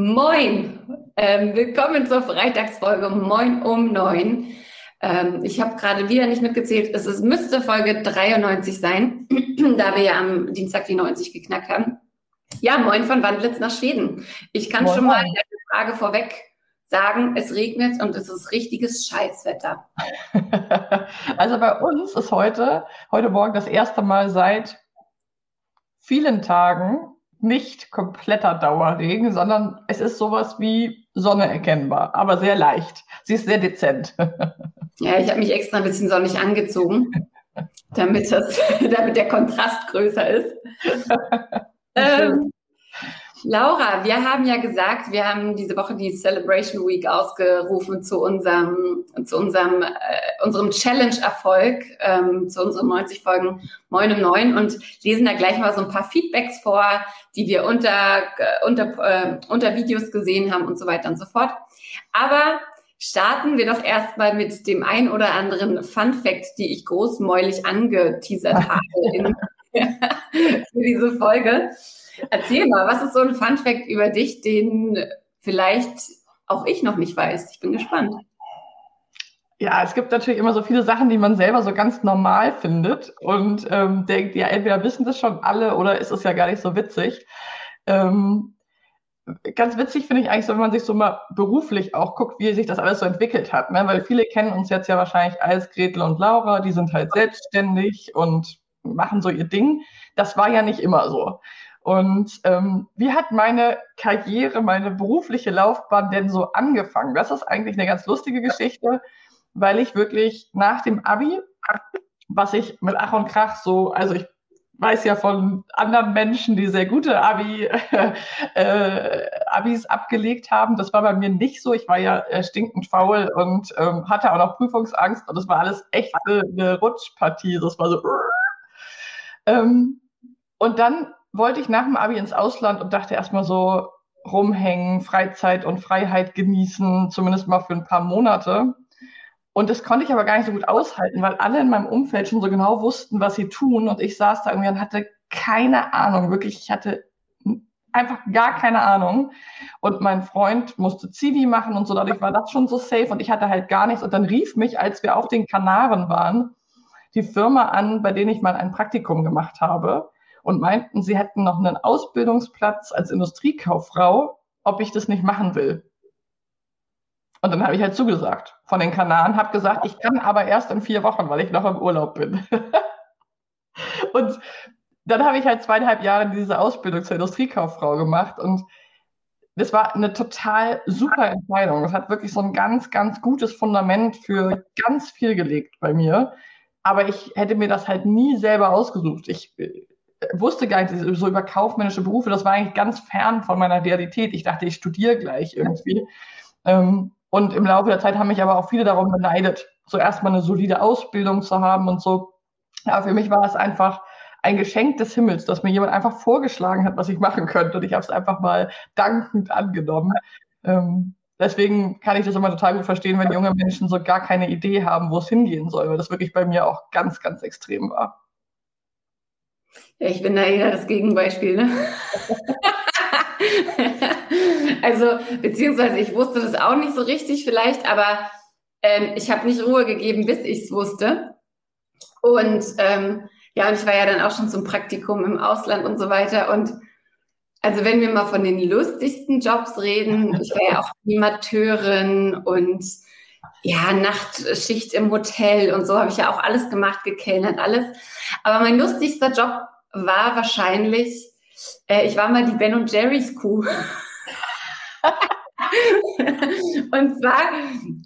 Moin! Ähm, willkommen zur Freitagsfolge Moin um 9. Ähm, ich habe gerade wieder nicht mitgezählt. Es ist, müsste Folge 93 sein, da wir ja am Dienstag die 90 geknackt haben. Ja, moin von Wandlitz nach Schweden. Ich kann moin, schon mal eine Frage vorweg sagen, es regnet und es ist richtiges Scheißwetter. also bei uns ist heute, heute Morgen das erste Mal seit vielen Tagen nicht kompletter Dauerregen, sondern es ist sowas wie Sonne erkennbar, aber sehr leicht. Sie ist sehr dezent. ja, ich habe mich extra ein bisschen sonnig angezogen, damit, das, damit der Kontrast größer ist. ähm, Laura, wir haben ja gesagt, wir haben diese Woche die Celebration Week ausgerufen zu unserem, zu unserem, äh, unserem Challenge-Erfolg, ähm, zu unseren 90 Folgen Moin um 9 und lesen da gleich mal so ein paar Feedbacks vor, die wir unter, äh, unter, äh, unter Videos gesehen haben und so weiter und so fort. Aber starten wir doch erstmal mit dem ein oder anderen Fun Fact, die ich großmäulig angeteasert habe in, für diese Folge. Erzähl mal, was ist so ein Fun Fact über dich, den vielleicht auch ich noch nicht weiß? Ich bin gespannt. Ja, es gibt natürlich immer so viele Sachen, die man selber so ganz normal findet und ähm, denkt, ja, entweder wissen das schon alle oder ist es ja gar nicht so witzig. Ähm, ganz witzig finde ich eigentlich so, wenn man sich so mal beruflich auch guckt, wie sich das alles so entwickelt hat. Ne? Weil viele kennen uns jetzt ja wahrscheinlich als Gretel und Laura, die sind halt selbstständig und machen so ihr Ding. Das war ja nicht immer so. Und ähm, wie hat meine Karriere, meine berufliche Laufbahn denn so angefangen? Das ist eigentlich eine ganz lustige Geschichte, weil ich wirklich nach dem Abi, was ich mit Ach und Krach so, also ich weiß ja von anderen Menschen, die sehr gute Abi, äh, Abis abgelegt haben. Das war bei mir nicht so. Ich war ja äh, stinkend faul und ähm, hatte auch noch Prüfungsangst und das war alles echt eine, eine Rutschpartie. Das war so. Ähm, und dann wollte ich nach dem Abi ins Ausland und dachte erstmal so rumhängen, Freizeit und Freiheit genießen, zumindest mal für ein paar Monate. Und das konnte ich aber gar nicht so gut aushalten, weil alle in meinem Umfeld schon so genau wussten, was sie tun. Und ich saß da irgendwie und hatte keine Ahnung, wirklich, ich hatte einfach gar keine Ahnung. Und mein Freund musste Zivi machen und so, dadurch war das schon so safe und ich hatte halt gar nichts. Und dann rief mich, als wir auf den Kanaren waren, die Firma an, bei denen ich mal ein Praktikum gemacht habe und meinten, sie hätten noch einen Ausbildungsplatz als Industriekauffrau, ob ich das nicht machen will. Und dann habe ich halt zugesagt von den Kanaren, habe gesagt, ich kann aber erst in vier Wochen, weil ich noch im Urlaub bin. und dann habe ich halt zweieinhalb Jahre diese Ausbildung zur Industriekauffrau gemacht und das war eine total super Entscheidung. Es hat wirklich so ein ganz, ganz gutes Fundament für ganz viel gelegt bei mir. Aber ich hätte mir das halt nie selber ausgesucht. Ich wusste gar nicht so über kaufmännische Berufe, das war eigentlich ganz fern von meiner Realität. Ich dachte, ich studiere gleich irgendwie. Ähm, und im Laufe der Zeit haben mich aber auch viele darum beneidet, so erstmal eine solide Ausbildung zu haben und so. Ja, für mich war es einfach ein Geschenk des Himmels, dass mir jemand einfach vorgeschlagen hat, was ich machen könnte. Und ich habe es einfach mal dankend angenommen. Ähm, deswegen kann ich das immer total gut verstehen, wenn junge Menschen so gar keine Idee haben, wo es hingehen soll, weil das wirklich bei mir auch ganz, ganz extrem war. Ja, ich bin da eher das Gegenbeispiel, ne? also, beziehungsweise ich wusste das auch nicht so richtig vielleicht, aber ähm, ich habe nicht Ruhe gegeben, bis ich es wusste. Und ähm, ja, und ich war ja dann auch schon zum Praktikum im Ausland und so weiter. Und also wenn wir mal von den lustigsten Jobs reden, ich war ja auch Animateurin und ja, Nachtschicht im Hotel und so habe ich ja auch alles gemacht, gekellnert, alles. Aber mein lustigster Job war wahrscheinlich, äh, ich war mal die Ben und Jerry's Kuh. und zwar,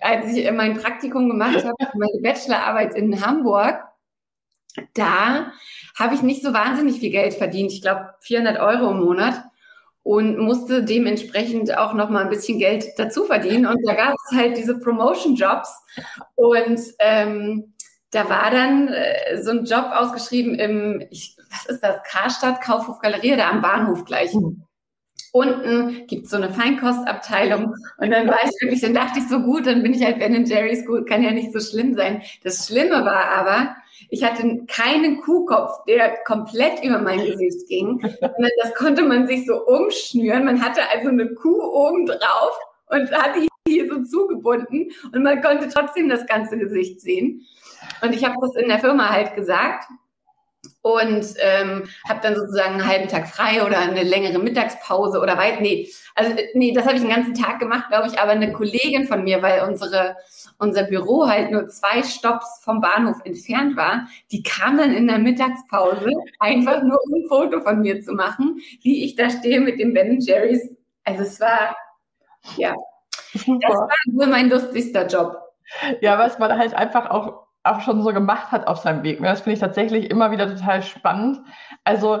als ich mein Praktikum gemacht habe, meine Bachelorarbeit in Hamburg, da habe ich nicht so wahnsinnig viel Geld verdient. Ich glaube 400 Euro im Monat und musste dementsprechend auch noch mal ein bisschen Geld dazu verdienen. Und da gab es halt diese Promotion-Jobs und ähm, da war dann äh, so ein Job ausgeschrieben im, ich, was ist das, Karstadt, Kaufhof Galerie, da am Bahnhof gleich. Mhm. Unten gibt so eine Feinkostabteilung und dann war ich wirklich, dann dachte ich so gut, dann bin ich halt Ben Jerry's gut, kann ja nicht so schlimm sein. Das Schlimme war aber, ich hatte keinen Kuhkopf, der komplett über mein Gesicht ging. Das konnte man sich so umschnüren. Man hatte also eine Kuh oben drauf und hat die hier so zugebunden und man konnte trotzdem das ganze Gesicht sehen. Und ich habe das in der Firma halt gesagt und ähm, habe dann sozusagen einen halben Tag frei oder eine längere Mittagspause oder weit. Nee, also nee, das habe ich den ganzen Tag gemacht, glaube ich. Aber eine Kollegin von mir, weil unsere unser Büro halt nur zwei Stops vom Bahnhof entfernt war, die kam dann in der Mittagspause einfach nur um ein Foto von mir zu machen, wie ich da stehe mit dem Ben Jerry's. Also es war ja, das war wohl mein lustigster Job. Ja, was man halt einfach auch auch schon so gemacht hat auf seinem Weg. Das finde ich tatsächlich immer wieder total spannend. Also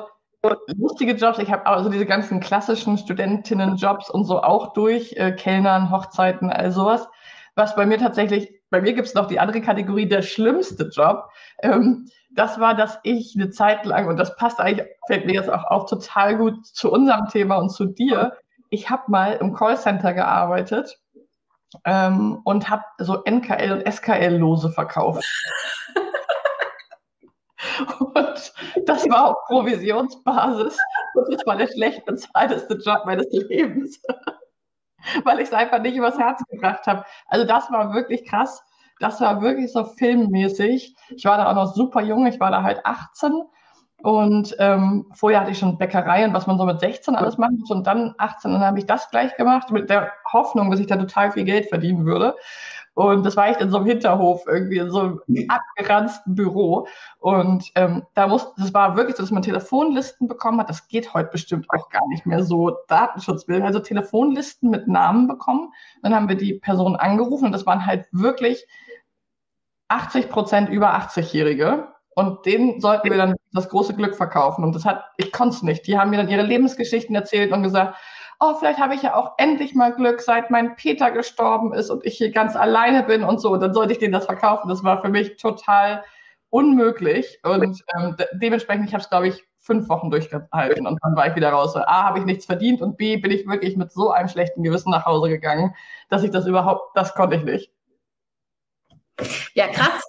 lustige Jobs, ich habe also diese ganzen klassischen Studentinnenjobs und so auch durch, äh, Kellnern, Hochzeiten, all sowas. Was bei mir tatsächlich, bei mir gibt es noch die andere Kategorie, der schlimmste Job. Ähm, das war, dass ich eine Zeit lang, und das passt eigentlich, fällt mir jetzt auch auf, total gut zu unserem Thema und zu dir. Ich habe mal im Callcenter gearbeitet ähm, und habe so NKL und SKL-Lose verkauft. und das war auf Provisionsbasis und das war der schlecht bezahlteste Job meines Lebens, weil ich es einfach nicht übers Herz gebracht habe. Also das war wirklich krass. Das war wirklich so filmmäßig. Ich war da auch noch super jung, ich war da halt 18 und ähm, vorher hatte ich schon Bäckerei und was man so mit 16 alles machen muss. Und dann 18, dann habe ich das gleich gemacht mit der Hoffnung, dass ich da total viel Geld verdienen würde. Und das war echt in so einem Hinterhof, irgendwie in so einem abgeranzten Büro. Und ähm, da muss, das war wirklich so, dass man Telefonlisten bekommen hat. Das geht heute bestimmt auch gar nicht mehr so Datenschutzbild. Also Telefonlisten mit Namen bekommen. Dann haben wir die Person angerufen und das waren halt wirklich 80 Prozent über 80-Jährige und denen sollten wir dann das große Glück verkaufen. Und das hat, ich konnte es nicht. Die haben mir dann ihre Lebensgeschichten erzählt und gesagt, oh, vielleicht habe ich ja auch endlich mal Glück, seit mein Peter gestorben ist und ich hier ganz alleine bin und so. Und dann sollte ich denen das verkaufen. Das war für mich total unmöglich. Und ähm, dementsprechend, ich habe es, glaube ich, fünf Wochen durchgehalten und dann war ich wieder raus. A, habe ich nichts verdient und B, bin ich wirklich mit so einem schlechten Gewissen nach Hause gegangen, dass ich das überhaupt, das konnte ich nicht. Ja, krass.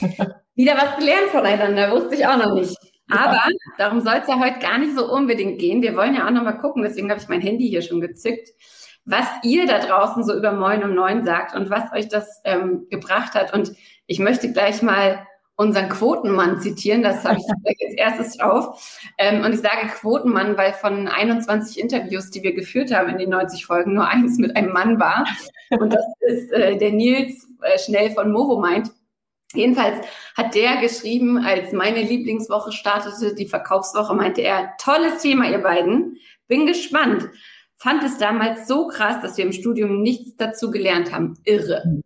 Wieder was gelernt voneinander, wusste ich auch noch nicht. Aber darum soll es ja heute gar nicht so unbedingt gehen. Wir wollen ja auch noch mal gucken, deswegen habe ich mein Handy hier schon gezückt, was ihr da draußen so über Moin um Neun sagt und was euch das ähm, gebracht hat. Und ich möchte gleich mal unseren Quotenmann zitieren, das habe ich als erstes drauf. Ähm, und ich sage Quotenmann, weil von 21 Interviews, die wir geführt haben in den 90 Folgen, nur eins mit einem Mann war. Und das ist äh, der Nils äh, Schnell von Movo meint. Jedenfalls hat der geschrieben, als meine Lieblingswoche startete, die Verkaufswoche, meinte er, tolles Thema, ihr beiden. Bin gespannt. Fand es damals so krass, dass wir im Studium nichts dazu gelernt haben. Irre.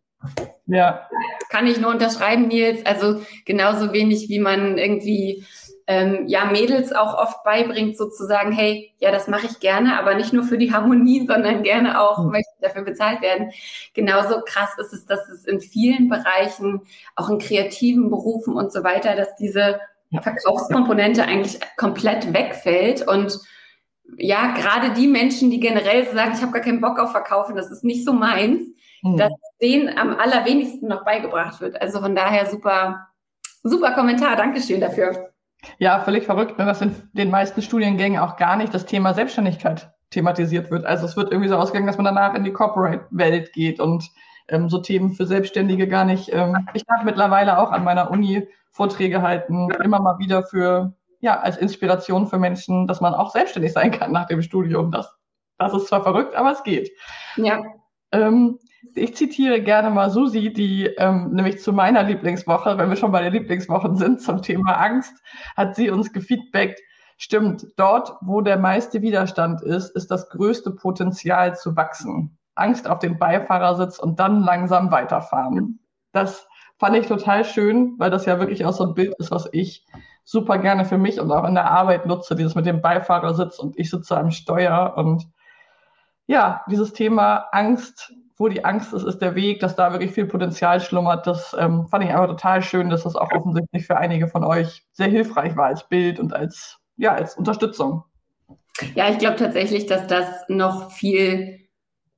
Ja. Kann ich nur unterschreiben, Nils. Also genauso wenig, wie man irgendwie ähm, ja Mädels auch oft beibringt, sozusagen, hey, ja, das mache ich gerne, aber nicht nur für die Harmonie, sondern gerne auch mhm. möchte dafür bezahlt werden. Genauso krass ist es, dass es in vielen Bereichen, auch in kreativen Berufen und so weiter, dass diese Verkaufskomponente eigentlich komplett wegfällt und ja, gerade die Menschen, die generell sagen, ich habe gar keinen Bock auf Verkaufen, das ist nicht so meins, mhm. dass denen am allerwenigsten noch beigebracht wird. Also von daher super, super Kommentar. Dankeschön dafür. Ja, völlig verrückt, ne, dass in den meisten Studiengängen auch gar nicht das Thema Selbstständigkeit thematisiert wird. Also es wird irgendwie so ausgegangen, dass man danach in die Corporate-Welt geht und ähm, so Themen für Selbstständige gar nicht. Ähm, ich darf mittlerweile auch an meiner Uni Vorträge halten, immer mal wieder für ja, als Inspiration für Menschen, dass man auch selbstständig sein kann nach dem Studium. Das, das ist zwar verrückt, aber es geht. Ja. Ähm, ich zitiere gerne mal Susi, die ähm, nämlich zu meiner Lieblingswoche, wenn wir schon bei den Lieblingswochen sind, zum Thema Angst, hat sie uns gefeedbackt, stimmt, dort, wo der meiste Widerstand ist, ist das größte Potenzial zu wachsen. Angst auf den Beifahrersitz und dann langsam weiterfahren. Das fand ich total schön, weil das ja wirklich auch so ein Bild ist, was ich super gerne für mich und auch in der Arbeit nutze, dieses mit dem Beifahrersitz und ich sitze am Steuer und ja, dieses Thema Angst, wo die Angst ist, ist der Weg, dass da wirklich viel Potenzial schlummert. Das ähm, fand ich einfach total schön, dass das auch offensichtlich für einige von euch sehr hilfreich war als Bild und als, ja, als Unterstützung. Ja, ich glaube tatsächlich, dass das noch viel,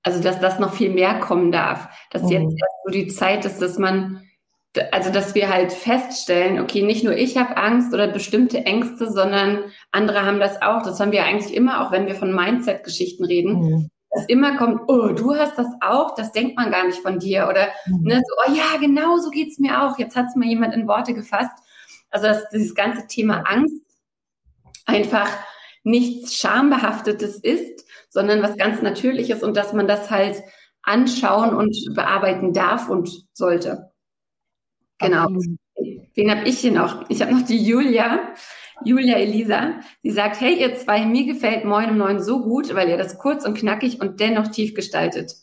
also dass das noch viel mehr kommen darf. Dass mhm. jetzt erst so die Zeit ist, dass man also dass wir halt feststellen, okay, nicht nur ich habe Angst oder bestimmte Ängste, sondern andere haben das auch. Das haben wir eigentlich immer, auch wenn wir von Mindset-Geschichten reden. Mhm. Dass immer kommt, oh, du hast das auch, das denkt man gar nicht von dir. Oder mhm. ne, so, oh ja, genau so geht's mir auch. Jetzt hat es mal jemand in Worte gefasst. Also dass dieses ganze Thema Angst einfach nichts Schambehaftetes ist, sondern was ganz Natürliches und dass man das halt anschauen und bearbeiten darf und sollte. Genau. Wen habe ich hier noch? Ich habe noch die Julia. Julia Elisa. Sie sagt, hey ihr zwei, mir gefällt Moin um Neun so gut, weil ihr das kurz und knackig und dennoch tief gestaltet.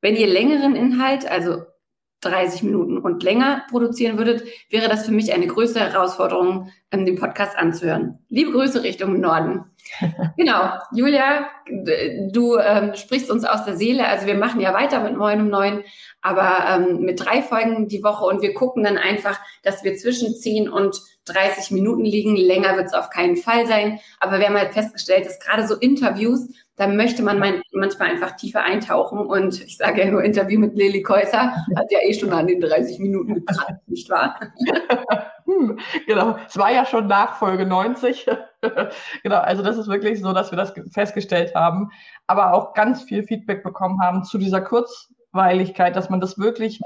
Wenn ihr längeren Inhalt, also 30 Minuten und länger produzieren würdet, wäre das für mich eine größere Herausforderung, ähm, den Podcast anzuhören. Liebe Grüße Richtung Norden. genau, Julia, du ähm, sprichst uns aus der Seele. Also wir machen ja weiter mit Moin um Neun, aber ähm, mit drei Folgen die Woche und wir gucken dann einfach, dass wir zwischen 10 und 30 Minuten liegen. Länger wird es auf keinen Fall sein. Aber wir haben halt festgestellt, dass gerade so Interviews, da möchte man mein, manchmal einfach tiefer eintauchen. Und ich sage ja nur Interview mit Lili Käuser, hat ja eh schon an den 30 Minuten gekratzt, nicht wahr? hm, genau, es war ja schon nach Folge 90. genau, also das ist wirklich so, dass wir das festgestellt haben, aber auch ganz viel Feedback bekommen haben zu dieser Kurzweiligkeit, dass man das wirklich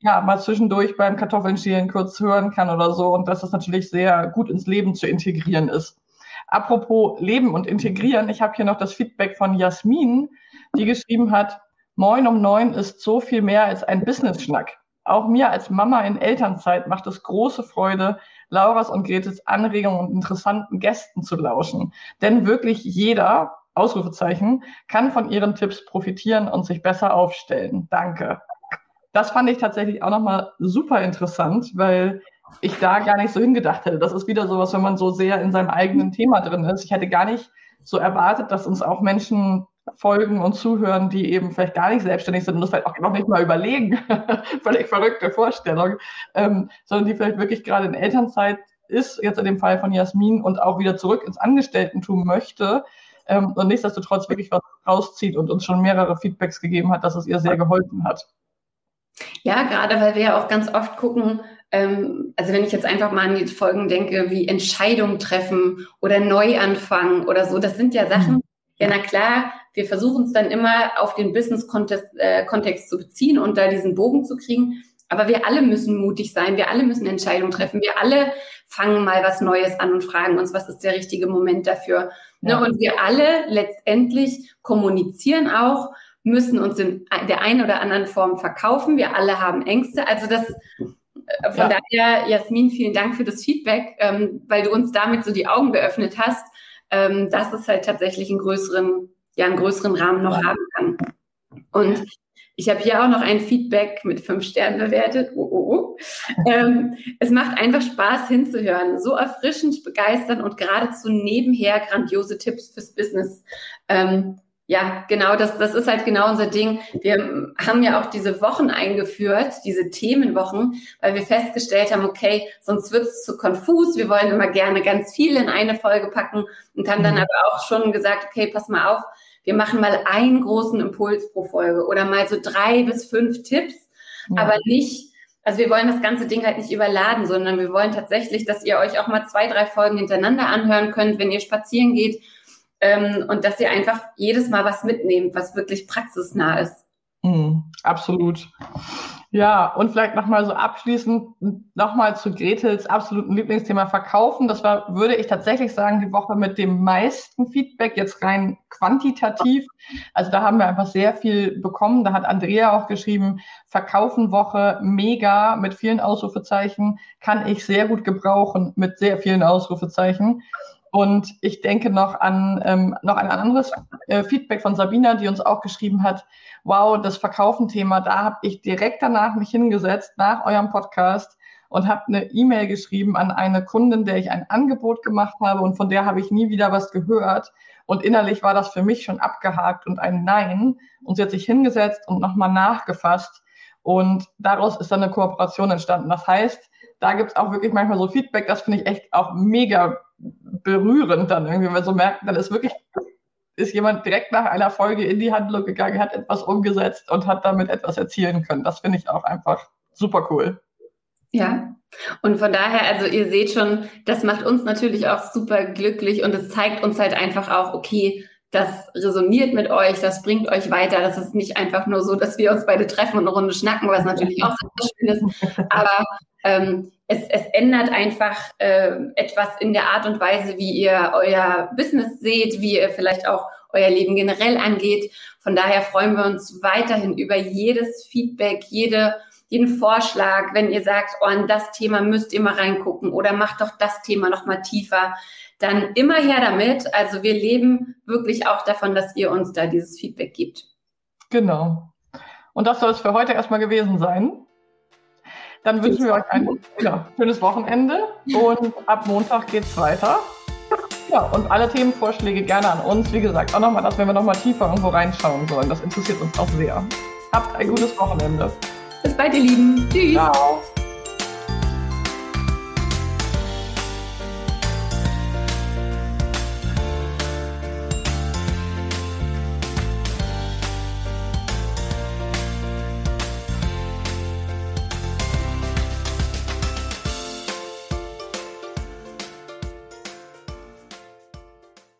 ja, mal zwischendurch beim Kartoffeln schälen kurz hören kann oder so und dass das natürlich sehr gut ins Leben zu integrieren ist. Apropos Leben und Integrieren, ich habe hier noch das Feedback von Jasmin, die geschrieben hat, Moin um neun ist so viel mehr als ein Business-Schnack. Auch mir als Mama in Elternzeit macht es große Freude, Lauras und Gretes Anregungen und interessanten Gästen zu lauschen. Denn wirklich jeder, Ausrufezeichen, kann von ihren Tipps profitieren und sich besser aufstellen. Danke das fand ich tatsächlich auch nochmal super interessant, weil ich da gar nicht so hingedacht hätte. Das ist wieder sowas, wenn man so sehr in seinem eigenen Thema drin ist. Ich hätte gar nicht so erwartet, dass uns auch Menschen folgen und zuhören, die eben vielleicht gar nicht selbstständig sind und das vielleicht auch noch nicht mal überlegen. Völlig verrückte Vorstellung. Ähm, sondern die vielleicht wirklich gerade in Elternzeit ist, jetzt in dem Fall von Jasmin, und auch wieder zurück ins Angestelltentum möchte. Ähm, und nichtsdestotrotz wirklich was rauszieht und uns schon mehrere Feedbacks gegeben hat, dass es ihr sehr geholfen hat. Ja, gerade weil wir ja auch ganz oft gucken, ähm, also wenn ich jetzt einfach mal an die Folgen denke, wie Entscheidungen treffen oder Neuanfangen oder so, das sind ja Sachen, mhm. ja, na klar, wir versuchen es dann immer auf den Business-Kontext äh, Kontext zu beziehen und da diesen Bogen zu kriegen. Aber wir alle müssen mutig sein, wir alle müssen Entscheidungen treffen, wir alle fangen mal was Neues an und fragen uns, was ist der richtige Moment dafür. Ne, ja. Ne? Und wir alle letztendlich kommunizieren auch, müssen uns in der einen oder anderen Form verkaufen. Wir alle haben Ängste. Also das von ja. daher, Jasmin, vielen Dank für das Feedback, ähm, weil du uns damit so die Augen geöffnet hast, ähm, dass es halt tatsächlich einen größeren, ja, einen größeren Rahmen noch haben kann. Und ich habe hier auch noch ein Feedback mit fünf Sternen bewertet. Oh, oh, oh. Ähm, es macht einfach Spaß hinzuhören. So erfrischend, begeisternd und geradezu nebenher grandiose Tipps fürs Business. Ähm, ja, genau, das, das ist halt genau unser Ding. Wir haben ja auch diese Wochen eingeführt, diese Themenwochen, weil wir festgestellt haben, okay, sonst wird es zu konfus. Wir wollen immer gerne ganz viel in eine Folge packen und haben dann mhm. aber auch schon gesagt, okay, pass mal auf, wir machen mal einen großen Impuls pro Folge oder mal so drei bis fünf Tipps, ja. aber nicht, also wir wollen das ganze Ding halt nicht überladen, sondern wir wollen tatsächlich, dass ihr euch auch mal zwei, drei Folgen hintereinander anhören könnt, wenn ihr spazieren geht ähm, und dass ihr einfach jedes Mal was mitnehmt, was wirklich praxisnah ist. Mhm. absolut. Ja, und vielleicht nochmal so abschließend nochmal zu Gretels absoluten Lieblingsthema Verkaufen. Das war, würde ich tatsächlich sagen, die Woche mit dem meisten Feedback, jetzt rein quantitativ. Also da haben wir einfach sehr viel bekommen. Da hat Andrea auch geschrieben, Verkaufen Woche mega mit vielen Ausrufezeichen, kann ich sehr gut gebrauchen mit sehr vielen Ausrufezeichen. Und ich denke noch an ähm, noch ein anderes äh, Feedback von Sabina, die uns auch geschrieben hat, wow, das Verkaufen-Thema, da habe ich direkt danach mich hingesetzt, nach eurem Podcast und habe eine E-Mail geschrieben an eine Kundin, der ich ein Angebot gemacht habe und von der habe ich nie wieder was gehört. Und innerlich war das für mich schon abgehakt und ein Nein. Und sie hat sich hingesetzt und nochmal nachgefasst. Und daraus ist dann eine Kooperation entstanden. Das heißt, da gibt es auch wirklich manchmal so Feedback, das finde ich echt auch mega berührend dann irgendwie, weil so merkt, dann ist wirklich, ist jemand direkt nach einer Folge in die Handlung gegangen, hat etwas umgesetzt und hat damit etwas erzielen können. Das finde ich auch einfach super cool. Ja, und von daher, also ihr seht schon, das macht uns natürlich auch super glücklich und es zeigt uns halt einfach auch, okay, das resoniert mit euch, das bringt euch weiter. Das ist nicht einfach nur so, dass wir uns beide treffen und eine Runde schnacken, was natürlich auch sehr schön ist. Aber ähm, es, es ändert einfach äh, etwas in der Art und Weise, wie ihr euer Business seht, wie ihr vielleicht auch euer Leben generell angeht. Von daher freuen wir uns weiterhin über jedes Feedback, jede, jeden Vorschlag, wenn ihr sagt, oh, an das Thema müsst ihr mal reingucken oder macht doch das Thema noch mal tiefer, dann immer her damit. Also wir leben wirklich auch davon, dass ihr uns da dieses Feedback gibt. Genau. Und das soll es für heute erstmal gewesen sein. Dann wünschen wir euch ein ja, schönes Wochenende und ab Montag geht es weiter. Ja, und alle Themenvorschläge gerne an uns. Wie gesagt, auch nochmal das, wenn wir nochmal tiefer irgendwo reinschauen sollen. Das interessiert uns auch sehr. Habt ein gutes Wochenende. Bis bald, ihr Lieben. Tschüss. Ciao.